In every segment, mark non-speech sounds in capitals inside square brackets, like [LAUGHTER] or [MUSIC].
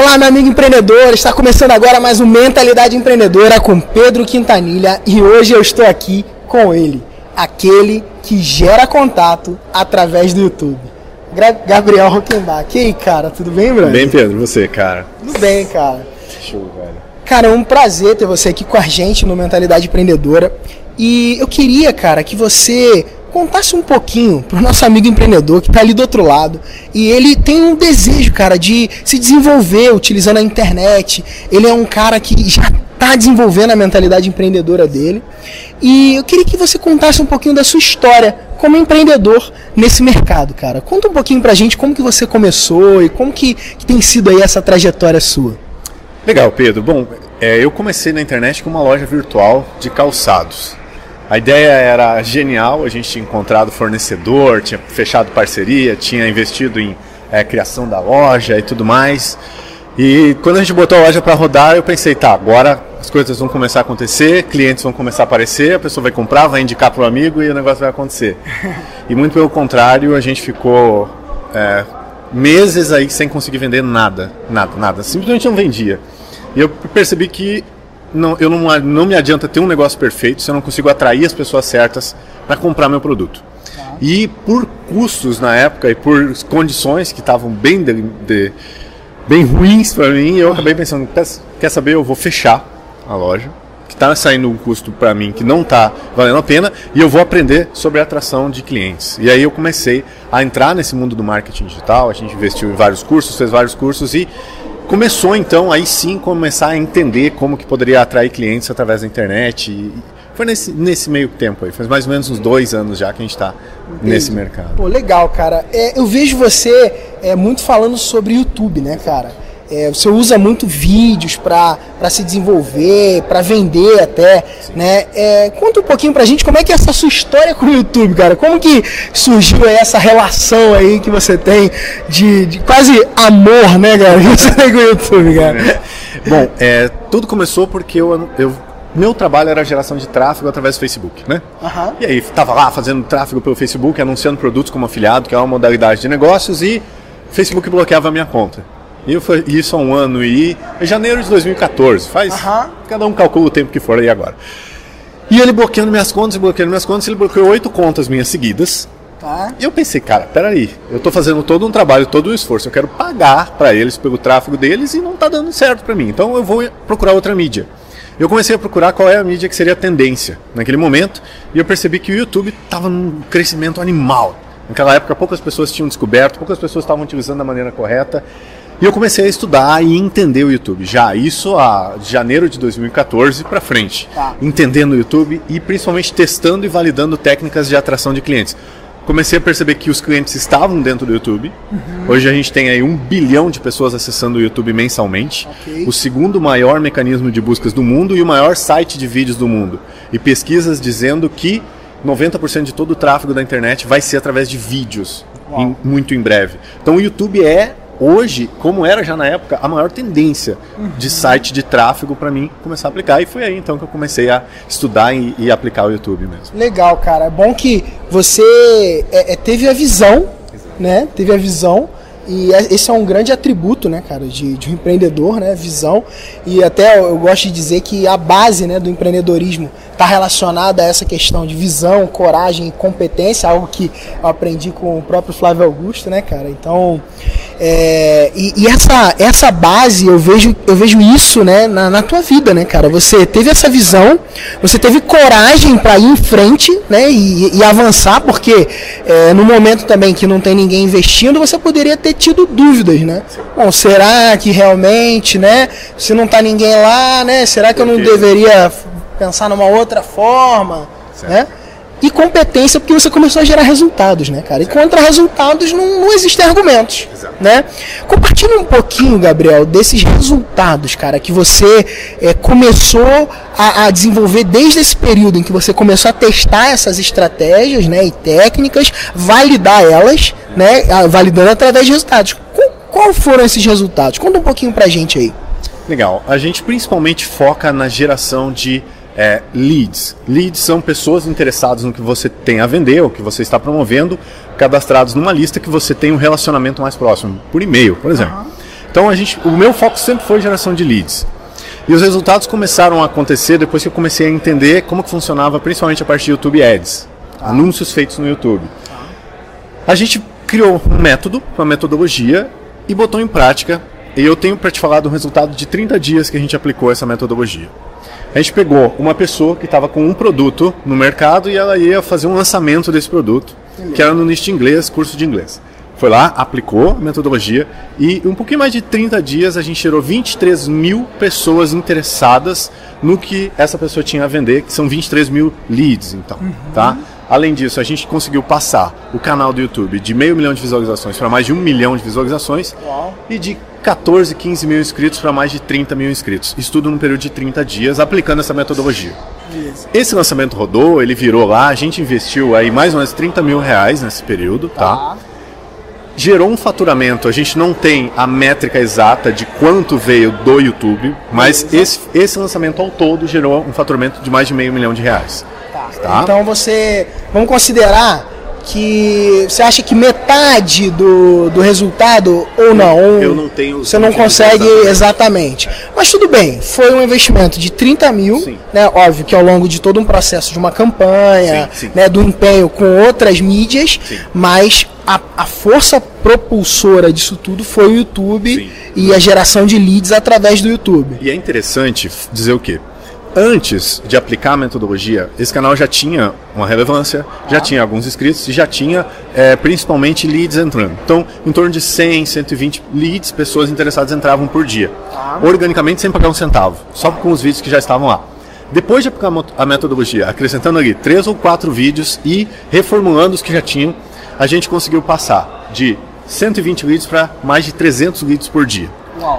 Olá, meu amigo empreendedor. Está começando agora mais um Mentalidade Empreendedora com Pedro Quintanilha e hoje eu estou aqui com ele, aquele que gera contato através do YouTube. Gra Gabriel Rockenbach. E aí, cara, tudo bem, brother? Bem, Pedro, você, cara? Tudo bem, cara. Show, velho. Cara, é um prazer ter você aqui com a gente no Mentalidade Empreendedora. E eu queria, cara, que você contasse um pouquinho pro nosso amigo empreendedor que está ali do outro lado e ele tem um desejo, cara, de se desenvolver utilizando a internet. Ele é um cara que já está desenvolvendo a mentalidade empreendedora dele. E eu queria que você contasse um pouquinho da sua história como empreendedor nesse mercado, cara. Conta um pouquinho pra gente como que você começou e como que, que tem sido aí essa trajetória sua. Legal, Pedro. Bom, é, eu comecei na internet com uma loja virtual de calçados. A ideia era genial, a gente tinha encontrado fornecedor, tinha fechado parceria, tinha investido em é, criação da loja e tudo mais. E quando a gente botou a loja para rodar, eu pensei, tá, agora as coisas vão começar a acontecer, clientes vão começar a aparecer, a pessoa vai comprar, vai indicar para o amigo e o negócio vai acontecer. [LAUGHS] E muito pelo contrário, a gente ficou é, meses aí sem conseguir vender nada, nada, nada. Simplesmente não vendia. E eu percebi que não, eu não, não me adianta ter um negócio perfeito se eu não consigo atrair as pessoas certas para comprar meu produto. Tá. E por custos na época e por condições que estavam bem, de, de, bem ruins para mim, eu acabei pensando: quer saber, eu vou fechar a loja, que está saindo um custo para mim que não está valendo a pena, e eu vou aprender sobre a atração de clientes. E aí eu comecei a entrar nesse mundo do marketing digital, a gente investiu em vários cursos, fez vários cursos e começou então aí sim começar a entender como que poderia atrair clientes através da internet. E foi nesse, nesse meio tempo aí, faz mais ou menos uns dois anos já que a gente está nesse mercado. Pô, legal, cara. É, eu vejo você é, muito falando sobre YouTube, né, cara? É, você usa muito vídeos para se desenvolver, para vender até, né? É, conta um pouquinho pra gente como é que é essa sua história com o YouTube, cara. Como que surgiu essa relação aí que você tem de, de quase amor, né, cara, [LAUGHS] que você tem com o YouTube, cara? Bom, é, tudo começou porque eu, eu meu trabalho era geração de tráfego através do Facebook, né? Uhum. E aí estava lá fazendo tráfego pelo Facebook, anunciando produtos como afiliado, que é uma modalidade de negócios, e o Facebook bloqueava a minha conta. E isso há um ano e é janeiro de 2014. Faz. Uhum. Cada um calcula o tempo que for aí agora. E ele bloqueando minhas contas, bloqueando minhas contas, ele bloqueou oito contas minhas seguidas. Tá. E eu pensei, cara, peraí, eu tô fazendo todo um trabalho, todo um esforço, eu quero pagar para eles pelo tráfego deles e não tá dando certo para mim. Então eu vou procurar outra mídia. Eu comecei a procurar qual é a mídia que seria a tendência naquele momento e eu percebi que o YouTube estava num crescimento animal. Naquela época poucas pessoas tinham descoberto, poucas pessoas estavam utilizando da maneira correta e eu comecei a estudar e entender o YouTube. Já isso a janeiro de 2014 para frente. Tá. Entendendo o YouTube e principalmente testando e validando técnicas de atração de clientes. Comecei a perceber que os clientes estavam dentro do YouTube. Uhum. Hoje a gente tem aí um bilhão de pessoas acessando o YouTube mensalmente. Okay. O segundo maior mecanismo de buscas do mundo e o maior site de vídeos do mundo. E pesquisas dizendo que 90% de todo o tráfego da internet vai ser através de vídeos, em, muito em breve. Então o YouTube é hoje, como era já na época, a maior tendência uhum. de site de tráfego para mim começar a aplicar. E foi aí então que eu comecei a estudar e, e aplicar o YouTube mesmo. Legal, cara. É bom que você é, é, teve a visão, Exato. né? Teve a visão. E é, esse é um grande atributo, né, cara, de, de um empreendedor, né, visão. E até eu gosto de dizer que a base, né, do empreendedorismo está relacionada a essa questão de visão, coragem e competência, algo que eu aprendi com o próprio Flávio Augusto, né, cara. Então, é, e, e, essa, essa base, eu vejo, eu vejo isso né, na, na tua vida, né, cara? Você teve essa visão, você teve coragem para ir em frente né, e, e avançar, porque é, no momento também que não tem ninguém investindo, você poderia ter tido dúvidas, né? Bom, será que realmente, né? Se não tá ninguém lá, né? Será que eu não deveria pensar numa outra forma, certo. né? e competência porque você começou a gerar resultados, né, cara? E contra resultados não, não existem argumentos, Exato. né? Compartilha um pouquinho, Gabriel, desses resultados, cara, que você é, começou a, a, desenvolver desde esse período em que você começou a testar essas estratégias, né, e técnicas, validar elas, né, validando através de resultados. Qual foram esses resultados? Conta um pouquinho pra gente aí. Legal. A gente principalmente foca na geração de é, leads. Leads são pessoas interessadas no que você tem a vender, ou que você está promovendo, cadastrados numa lista que você tem um relacionamento mais próximo, por e-mail, por exemplo. Uhum. Então a gente, o meu foco sempre foi geração de leads. E os resultados começaram a acontecer depois que eu comecei a entender como que funcionava, principalmente a parte de YouTube Ads, anúncios feitos no YouTube. A gente criou um método, uma metodologia e botou em prática. E eu tenho para te falar do resultado de 30 dias que a gente aplicou essa metodologia. A gente pegou uma pessoa que estava com um produto no mercado e ela ia fazer um lançamento desse produto, que era no nicho de inglês, curso de inglês. Foi lá, aplicou a metodologia e um pouquinho mais de 30 dias a gente gerou 23 mil pessoas interessadas no que essa pessoa tinha a vender, que são 23 mil leads, então, uhum. tá? Além disso, a gente conseguiu passar o canal do YouTube de meio milhão de visualizações para mais de um milhão de visualizações Uau. e de 14, 15 mil inscritos para mais de 30 mil inscritos. Isso tudo num período de 30 dias, aplicando essa metodologia. Isso. Esse lançamento rodou, ele virou lá, a gente investiu aí mais ou menos 30 mil reais nesse período, tá? tá? gerou um faturamento. A gente não tem a métrica exata de quanto veio do YouTube, mas esse, esse lançamento ao todo gerou um faturamento de mais de meio milhão de reais. Tá. tá? Então você. Vamos considerar que você acha que metade do, do resultado ou não? Eu não tenho. Você não consegue exatamente. Mas tudo bem, foi um investimento de 30 mil, sim. né? Óbvio que ao longo de todo um processo de uma campanha, sim, sim. Né, do empenho com outras mídias, mas a, a, força propulsora disso tudo foi o YouTube e a geração de leads através do YouTube. E é interessante dizer o quê? Antes de aplicar a metodologia, esse canal já tinha uma relevância, já tinha alguns inscritos e já tinha é, principalmente leads entrando. Então, em torno de 100, 120 leads, pessoas interessadas entravam por dia. Organicamente, sem pagar um centavo, só com os vídeos que já estavam lá. Depois de aplicar a metodologia, acrescentando ali três ou quatro vídeos e reformulando os que já tinham, a gente conseguiu passar de 120 leads para mais de 300 leads por dia.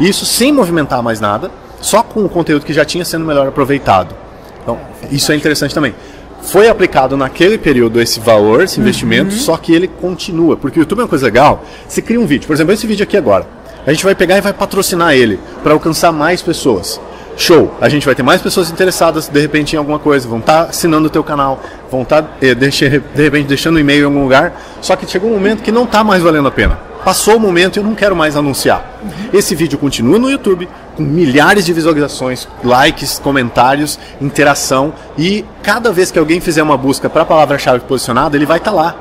Isso sem movimentar mais nada, só com o conteúdo que já tinha sendo melhor aproveitado. Então, isso é interessante também. Foi aplicado naquele período esse valor, esse investimento, uhum. só que ele continua. Porque o YouTube é uma coisa legal. Você cria um vídeo, por exemplo, esse vídeo aqui agora. A gente vai pegar e vai patrocinar ele para alcançar mais pessoas. Show! A gente vai ter mais pessoas interessadas de repente em alguma coisa, vão estar tá assinando o teu canal, vão estar tá, eh, de repente deixando um e-mail em algum lugar. Só que chegou um momento que não está mais valendo a pena passou o momento e eu não quero mais anunciar. Esse vídeo continua no YouTube, com milhares de visualizações, likes, comentários, interação e cada vez que alguém fizer uma busca para a palavra-chave posicionada, ele vai estar tá lá.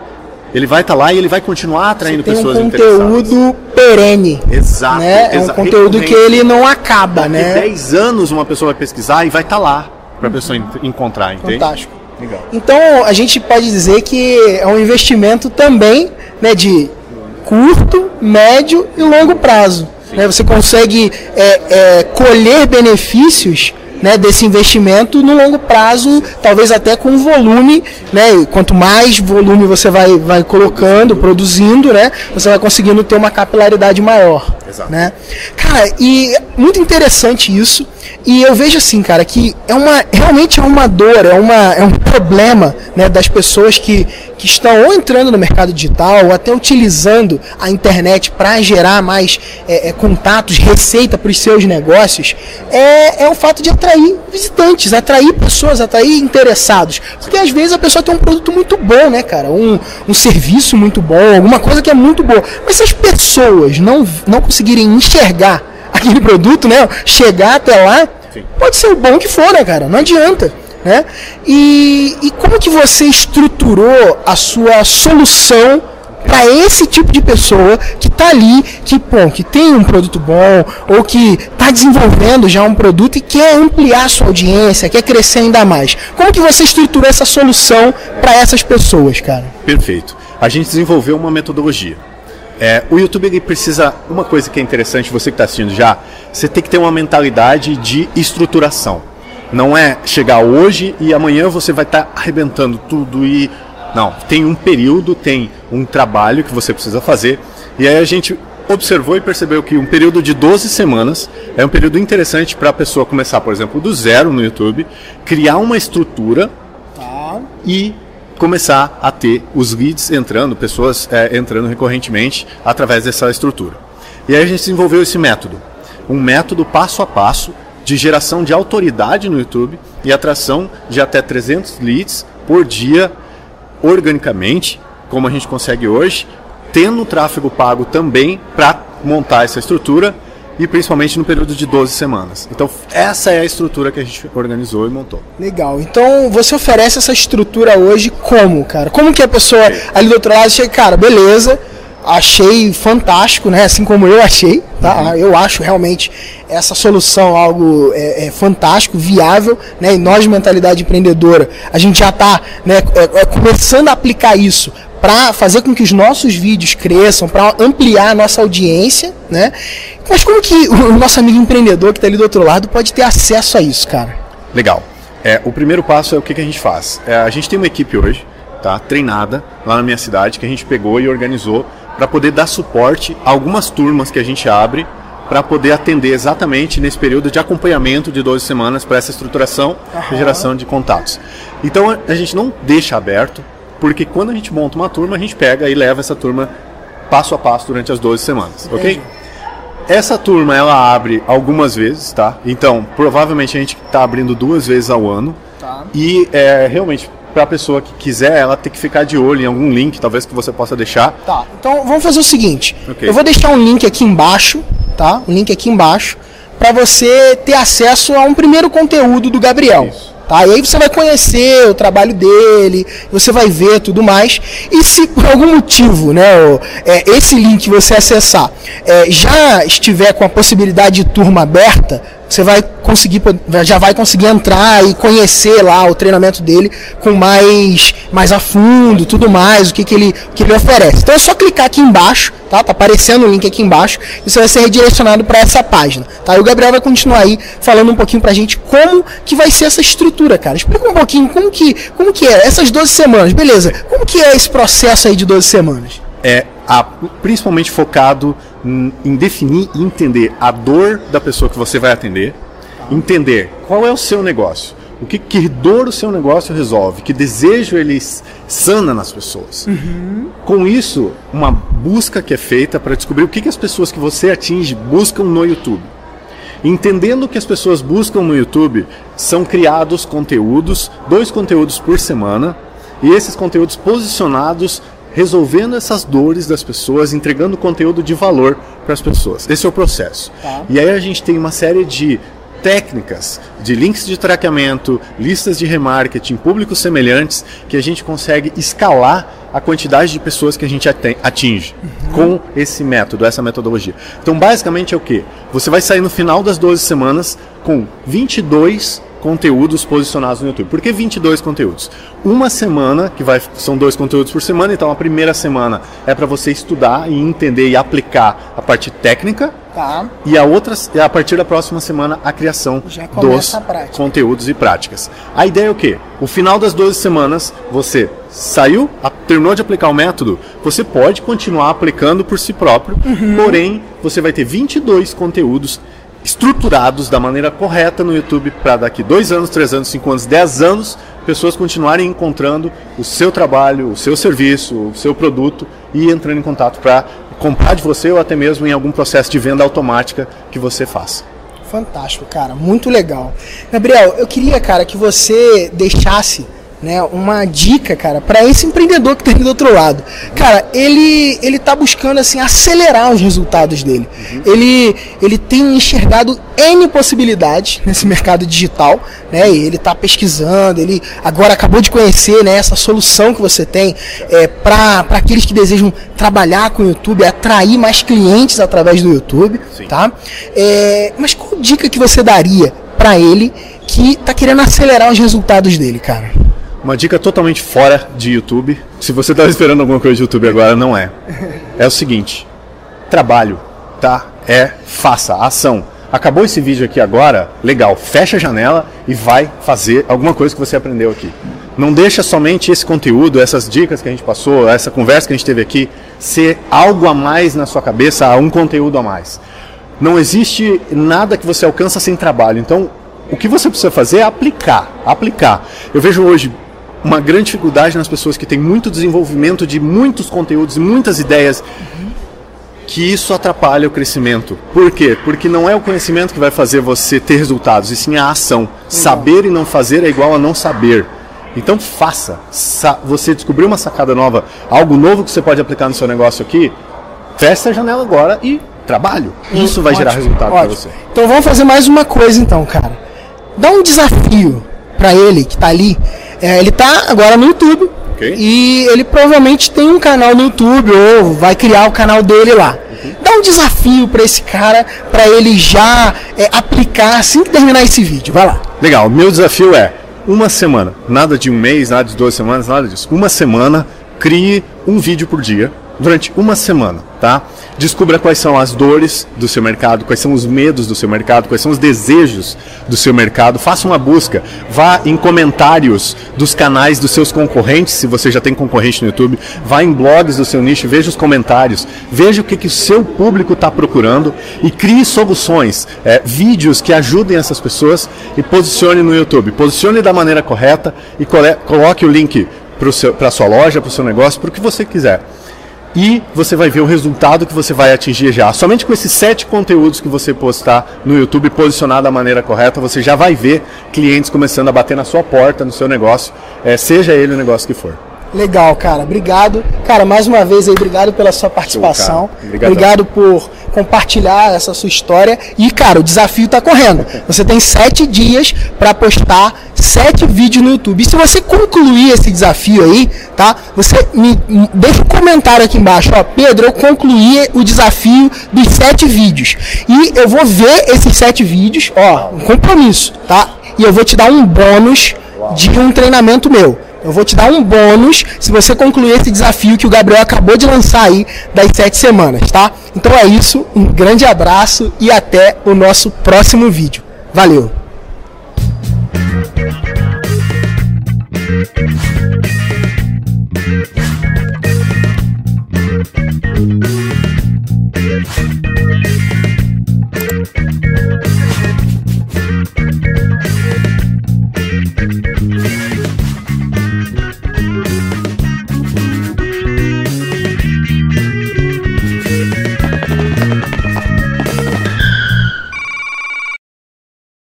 Ele vai estar tá lá e ele vai continuar atraindo tem pessoas um conteúdo perene. Exato. Né? É um conteúdo que ele não acaba, Daqui né? 10 anos uma pessoa vai pesquisar e vai estar tá lá para a pessoa encontrar, entende? Fantástico. Legal. Então a gente pode dizer que é um investimento também né, de curto, médio e longo prazo. Né? Você consegue é, é, colher benefícios né, desse investimento no longo prazo, talvez até com volume, né? Quanto mais volume você vai, vai colocando, produzindo, né, você vai conseguindo ter uma capilaridade maior. Exato. Né? Cara, e muito interessante isso. E eu vejo assim, cara, que é uma realmente é uma dor, é, uma, é um problema né, das pessoas que, que estão ou entrando no mercado digital ou até utilizando a internet para gerar mais é, é, contatos, receita para os seus negócios, é, é o fato de atrair visitantes, atrair pessoas, atrair interessados. Porque às vezes a pessoa tem um produto muito bom, né, cara? Um, um serviço muito bom, alguma coisa que é muito boa. Mas se as pessoas não, não conseguirem enxergar [LAUGHS] aquele produto, né? Chegar até lá, Sim. pode ser o bom que for, né, cara? Não adianta. Né? E, e como que você estruturou a sua solução para esse tipo de pessoa que está ali, que, bom, que tem um produto bom, ou que está desenvolvendo já um produto e quer ampliar a sua audiência, quer crescer ainda mais. Como que você estruturou essa solução para essas pessoas, cara? Perfeito. A gente desenvolveu uma metodologia. É, o YouTube ele precisa. Uma coisa que é interessante, você que está assistindo já, você tem que ter uma mentalidade de estruturação. Não é chegar hoje e amanhã você vai estar tá arrebentando tudo e. Não, tem um período, tem um trabalho que você precisa fazer. E aí a gente observou e percebeu que um período de 12 semanas é um período interessante para a pessoa começar, por exemplo, do zero no YouTube, criar uma estrutura tá. e começar a ter os leads entrando, pessoas é, entrando recorrentemente através dessa estrutura. E aí a gente desenvolveu esse método, um método passo a passo de geração de autoridade no YouTube e atração de até 300 leads por dia organicamente, como a gente consegue hoje, tendo tráfego pago também para montar essa estrutura e principalmente no período de 12 semanas. Então, essa é a estrutura que a gente organizou e montou. Legal. Então, você oferece essa estrutura hoje como, cara? Como que a pessoa ali do outro lado chega, cara, beleza, achei fantástico, né? Assim como eu achei, tá? Uhum. Eu acho realmente essa solução algo é, é, fantástico, viável, né? E nós, mentalidade empreendedora, a gente já está né, é, é, começando a aplicar isso para fazer com que os nossos vídeos cresçam, para ampliar a nossa audiência, né? Mas como que o nosso amigo empreendedor que está ali do outro lado pode ter acesso a isso, cara? Legal. É, o primeiro passo é o que, que a gente faz. É, a gente tem uma equipe hoje, tá? Treinada lá na minha cidade que a gente pegou e organizou para poder dar suporte a algumas turmas que a gente abre para poder atender exatamente nesse período de acompanhamento de 12 semanas para essa estruturação e geração de contatos. Então a gente não deixa aberto, porque quando a gente monta uma turma, a gente pega e leva essa turma passo a passo durante as 12 semanas, Entendi. ok? Essa turma ela abre algumas vezes, tá? Então, provavelmente a gente está abrindo duas vezes ao ano. Tá. E é, realmente, para a pessoa que quiser, ela tem que ficar de olho em algum link, talvez que você possa deixar. Tá. Então vamos fazer o seguinte. Okay. Eu vou deixar um link aqui embaixo, tá? Um link aqui embaixo para você ter acesso a um primeiro conteúdo do Gabriel. Isso. Tá? E aí você vai conhecer o trabalho dele, você vai ver tudo mais. E se por algum motivo né, é, esse link você acessar é, já estiver com a possibilidade de turma aberta, você vai conseguir, já vai conseguir entrar e conhecer lá o treinamento dele com mais, mais a fundo, tudo mais, o que, que, ele, que ele oferece. Então é só clicar aqui embaixo, tá? Tá aparecendo o link aqui embaixo e você vai ser redirecionado para essa página, tá? E o Gabriel vai continuar aí falando um pouquinho pra gente como que vai ser essa estrutura, cara. Explica um pouquinho como que, como que é essas 12 semanas, beleza? Como que é esse processo aí de 12 semanas? É a, principalmente focado em definir e entender a dor da pessoa que você vai atender, entender qual é o seu negócio, o que, que dor o seu negócio resolve, que desejo ele sana nas pessoas. Uhum. Com isso, uma busca que é feita para descobrir o que, que as pessoas que você atinge buscam no YouTube. Entendendo que as pessoas buscam no YouTube, são criados conteúdos, dois conteúdos por semana, e esses conteúdos posicionados resolvendo essas dores das pessoas, entregando conteúdo de valor para as pessoas. Esse é o processo. Tá. E aí a gente tem uma série de técnicas de links de traqueamento, listas de remarketing, públicos semelhantes, que a gente consegue escalar a quantidade de pessoas que a gente atinge uhum. com esse método, essa metodologia. Então, basicamente é o que? Você vai sair no final das 12 semanas com 22 conteúdos posicionados no YouTube. Por que 22 conteúdos? Uma semana, que vai, são dois conteúdos por semana, então a primeira semana é para você estudar e entender e aplicar a parte técnica. Tá. E a outra, a partir da próxima semana, a criação dos a conteúdos e práticas. A ideia é o quê? O final das 12 semanas, você saiu, terminou de aplicar o método, você pode continuar aplicando por si próprio, uhum. porém, você vai ter 22 conteúdos estruturados da maneira correta no YouTube para daqui dois anos, três anos, cinco anos, dez anos, pessoas continuarem encontrando o seu trabalho, o seu serviço, o seu produto e entrando em contato para comprar de você ou até mesmo em algum processo de venda automática que você faça. Fantástico, cara, muito legal. Gabriel, eu queria, cara, que você deixasse né, uma dica, cara, para esse empreendedor que tem do outro lado. Cara, ele ele tá buscando assim acelerar os resultados dele. Uhum. Ele ele tem enxergado N possibilidades nesse mercado digital, né? E ele tá pesquisando, ele agora acabou de conhecer, né, essa solução que você tem é, para aqueles que desejam trabalhar com o YouTube, atrair mais clientes através do YouTube, Sim. tá? É, mas qual dica que você daria para ele que tá querendo acelerar os resultados dele, cara? Uma dica totalmente fora de YouTube. Se você estava esperando alguma coisa de YouTube agora, não é. É o seguinte: trabalho, tá? É faça, ação. Acabou esse vídeo aqui agora, legal, fecha a janela e vai fazer alguma coisa que você aprendeu aqui. Não deixa somente esse conteúdo, essas dicas que a gente passou, essa conversa que a gente teve aqui, ser algo a mais na sua cabeça, um conteúdo a mais. Não existe nada que você alcança sem trabalho. Então, o que você precisa fazer é aplicar, aplicar. Eu vejo hoje uma grande dificuldade nas pessoas que têm muito desenvolvimento de muitos conteúdos, muitas ideias, que isso atrapalha o crescimento. Por quê? Porque não é o conhecimento que vai fazer você ter resultados, e sim a ação. Saber e não fazer é igual a não saber. Então faça. Sa você descobriu uma sacada nova, algo novo que você pode aplicar no seu negócio aqui, fecha a janela agora e trabalho, isso vai Ótimo, gerar resultado para você. Então vamos fazer mais uma coisa então, cara. Dá um desafio para ele que tá ali. É, ele tá agora no YouTube. Ok. E ele provavelmente tem um canal no YouTube ou vai criar o canal dele lá. Dá um desafio para esse cara, para ele já é, aplicar assim que terminar esse vídeo. Vai lá. Legal, meu desafio é uma semana, nada de um mês, nada de duas semanas, nada disso. Uma semana, crie um vídeo por dia durante uma semana, tá? Descubra quais são as dores do seu mercado, quais são os medos do seu mercado, quais são os desejos do seu mercado. Faça uma busca, vá em comentários dos canais dos seus concorrentes, se você já tem concorrente no YouTube, vá em blogs do seu nicho, veja os comentários, veja o que, que o seu público está procurando e crie soluções, é, vídeos que ajudem essas pessoas e posicione no YouTube. Posicione da maneira correta e coloque o link para a sua loja, para o seu negócio, para o que você quiser e você vai ver o resultado que você vai atingir já. Somente com esses sete conteúdos que você postar no YouTube posicionado da maneira correta, você já vai ver clientes começando a bater na sua porta, no seu negócio, eh, seja ele o negócio que for. Legal, cara. Obrigado. Cara, mais uma vez aí, obrigado pela sua participação. Obrigadão. Obrigado por compartilhar essa sua história. E, cara, o desafio tá correndo. Você tem sete dias para postar sete vídeos no YouTube. E se você concluir esse desafio aí, tá? Você me, me- deixa um comentário aqui embaixo, ó. Pedro, eu concluí o desafio dos sete vídeos. E eu vou ver esses sete vídeos, ó, um compromisso, tá? E eu vou te dar um bônus de um treinamento meu. Eu vou te dar um bônus se você concluir esse desafio que o Gabriel acabou de lançar aí das sete semanas, tá? Então é isso, um grande abraço e até o nosso próximo vídeo. Valeu!